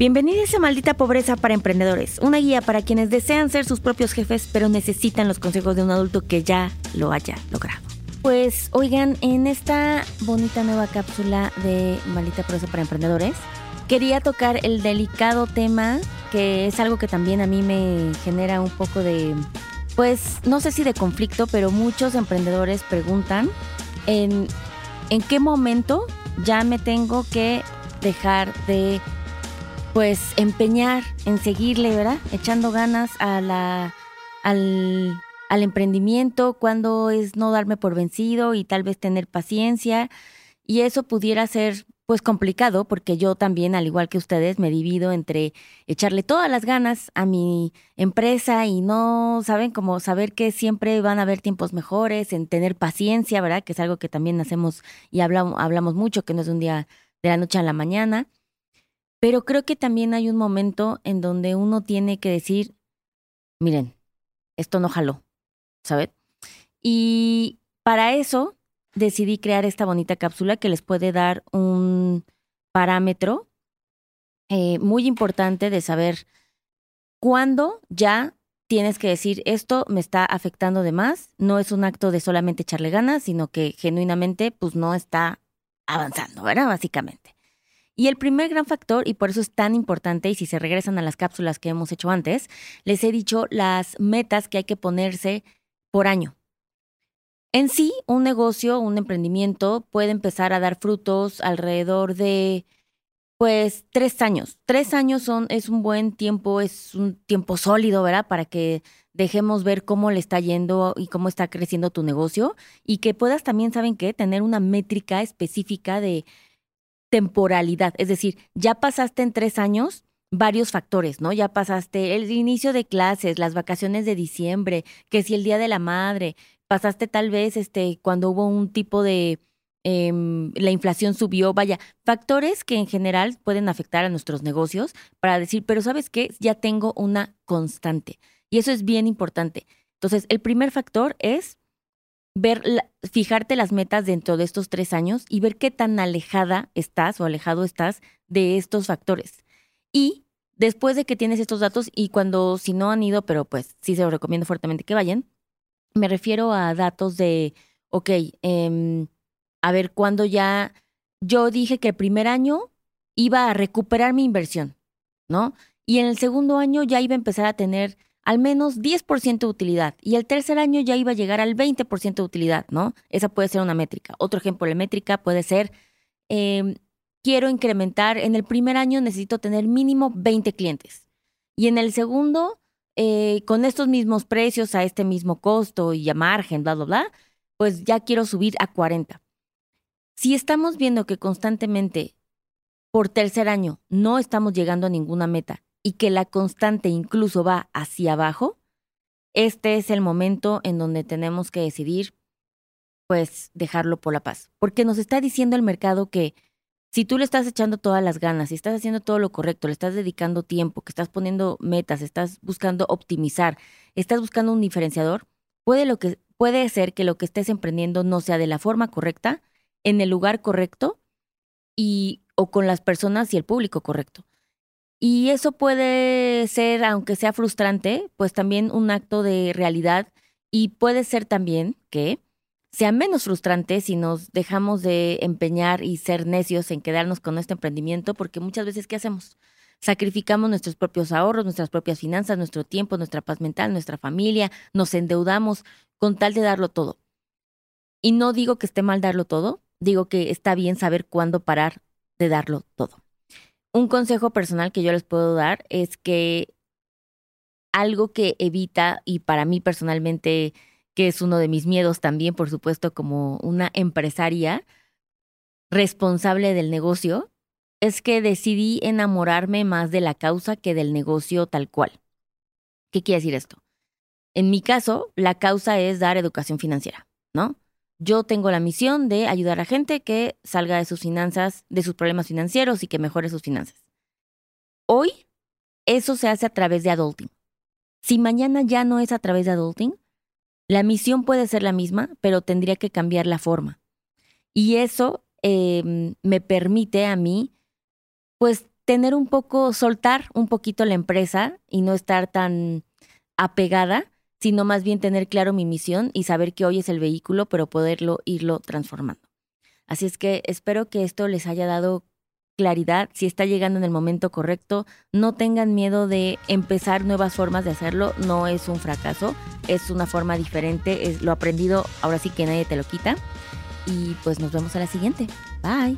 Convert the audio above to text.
Bienvenidos a Maldita Pobreza para Emprendedores, una guía para quienes desean ser sus propios jefes pero necesitan los consejos de un adulto que ya lo haya logrado. Pues oigan, en esta bonita nueva cápsula de Maldita Pobreza para Emprendedores, quería tocar el delicado tema que es algo que también a mí me genera un poco de, pues no sé si de conflicto, pero muchos emprendedores preguntan en, en qué momento ya me tengo que dejar de pues empeñar en seguirle, ¿verdad? Echando ganas a la, al, al emprendimiento, cuando es no darme por vencido y tal vez tener paciencia. Y eso pudiera ser pues complicado porque yo también, al igual que ustedes, me divido entre echarle todas las ganas a mi empresa y no, saben, como saber que siempre van a haber tiempos mejores, en tener paciencia, ¿verdad? Que es algo que también hacemos y hablamos, hablamos mucho, que no es un día de la noche a la mañana. Pero creo que también hay un momento en donde uno tiene que decir, miren, esto no jaló, ¿sabes? Y para eso decidí crear esta bonita cápsula que les puede dar un parámetro eh, muy importante de saber cuándo ya tienes que decir esto me está afectando de más, no es un acto de solamente echarle ganas, sino que genuinamente pues no está avanzando, ¿verdad? Básicamente. Y el primer gran factor, y por eso es tan importante, y si se regresan a las cápsulas que hemos hecho antes, les he dicho las metas que hay que ponerse por año. En sí, un negocio, un emprendimiento puede empezar a dar frutos alrededor de, pues, tres años. Tres años son, es un buen tiempo, es un tiempo sólido, ¿verdad? Para que dejemos ver cómo le está yendo y cómo está creciendo tu negocio y que puedas también, ¿saben qué? Tener una métrica específica de temporalidad, es decir, ya pasaste en tres años varios factores, ¿no? Ya pasaste el inicio de clases, las vacaciones de diciembre, que si el Día de la Madre, pasaste tal vez este, cuando hubo un tipo de, em, la inflación subió, vaya, factores que en general pueden afectar a nuestros negocios para decir, pero ¿sabes qué? Ya tengo una constante. Y eso es bien importante. Entonces, el primer factor es ver, fijarte las metas dentro de estos tres años y ver qué tan alejada estás o alejado estás de estos factores. Y después de que tienes estos datos y cuando si no han ido, pero pues sí se lo recomiendo fuertemente que vayan, me refiero a datos de, ok, em, a ver, cuando ya yo dije que el primer año iba a recuperar mi inversión, ¿no? Y en el segundo año ya iba a empezar a tener al menos 10% de utilidad y el tercer año ya iba a llegar al 20% de utilidad, ¿no? Esa puede ser una métrica. Otro ejemplo de métrica puede ser, em, quiero incrementar, en el primer año necesito tener mínimo 20 clientes y en el segundo, eh, con estos mismos precios, a este mismo costo y a margen, bla, bla, bla, pues ya quiero subir a 40. Si estamos viendo que constantemente por tercer año no estamos llegando a ninguna meta y que la constante incluso va hacia abajo, este es el momento en donde tenemos que decidir, pues, dejarlo por la paz. Porque nos está diciendo el mercado que si tú le estás echando todas las ganas, si estás haciendo todo lo correcto, le estás dedicando tiempo, que estás poniendo metas, estás buscando optimizar, estás buscando un diferenciador, puede, lo que, puede ser que lo que estés emprendiendo no sea de la forma correcta, en el lugar correcto y o con las personas y el público correcto. Y eso puede ser, aunque sea frustrante, pues también un acto de realidad y puede ser también que sea menos frustrante si nos dejamos de empeñar y ser necios en quedarnos con este emprendimiento, porque muchas veces, ¿qué hacemos? Sacrificamos nuestros propios ahorros, nuestras propias finanzas, nuestro tiempo, nuestra paz mental, nuestra familia, nos endeudamos con tal de darlo todo. Y no digo que esté mal darlo todo, digo que está bien saber cuándo parar de darlo todo un consejo personal que yo les puedo dar es que algo que evita, y para mí personalmente, que es uno de mis miedos también, por supuesto, como una empresaria responsable del negocio, es que decidí enamorarme más de la causa que del negocio tal cual. ¿Qué quiere decir esto? En mi caso, la causa es dar educación financiera, ¿no? Yo tengo la misión de ayudar a gente que salga de sus finanzas, de sus problemas financieros y que mejore sus finanzas. Hoy, eso se hace a través de adulting. Si mañana ya no es a través de adulting, la misión puede ser la misma, pero tendría que cambiar la forma. Y eso em, me permite a mí, pues, tener un poco, soltar un poquito la empresa y no estar tan apegada, sino más bien tener claro mi misión y saber que hoy es el vehículo, pero poderlo irlo transformando. Así es que espero que esto les haya dado claridad, si está llegando en el momento correcto, no tengan miedo de empezar nuevas formas de hacerlo, no es un fracaso, es una forma diferente, es lo aprendido, ahora sí que nadie te lo quita. Y pues nos vemos a la siguiente. Bye.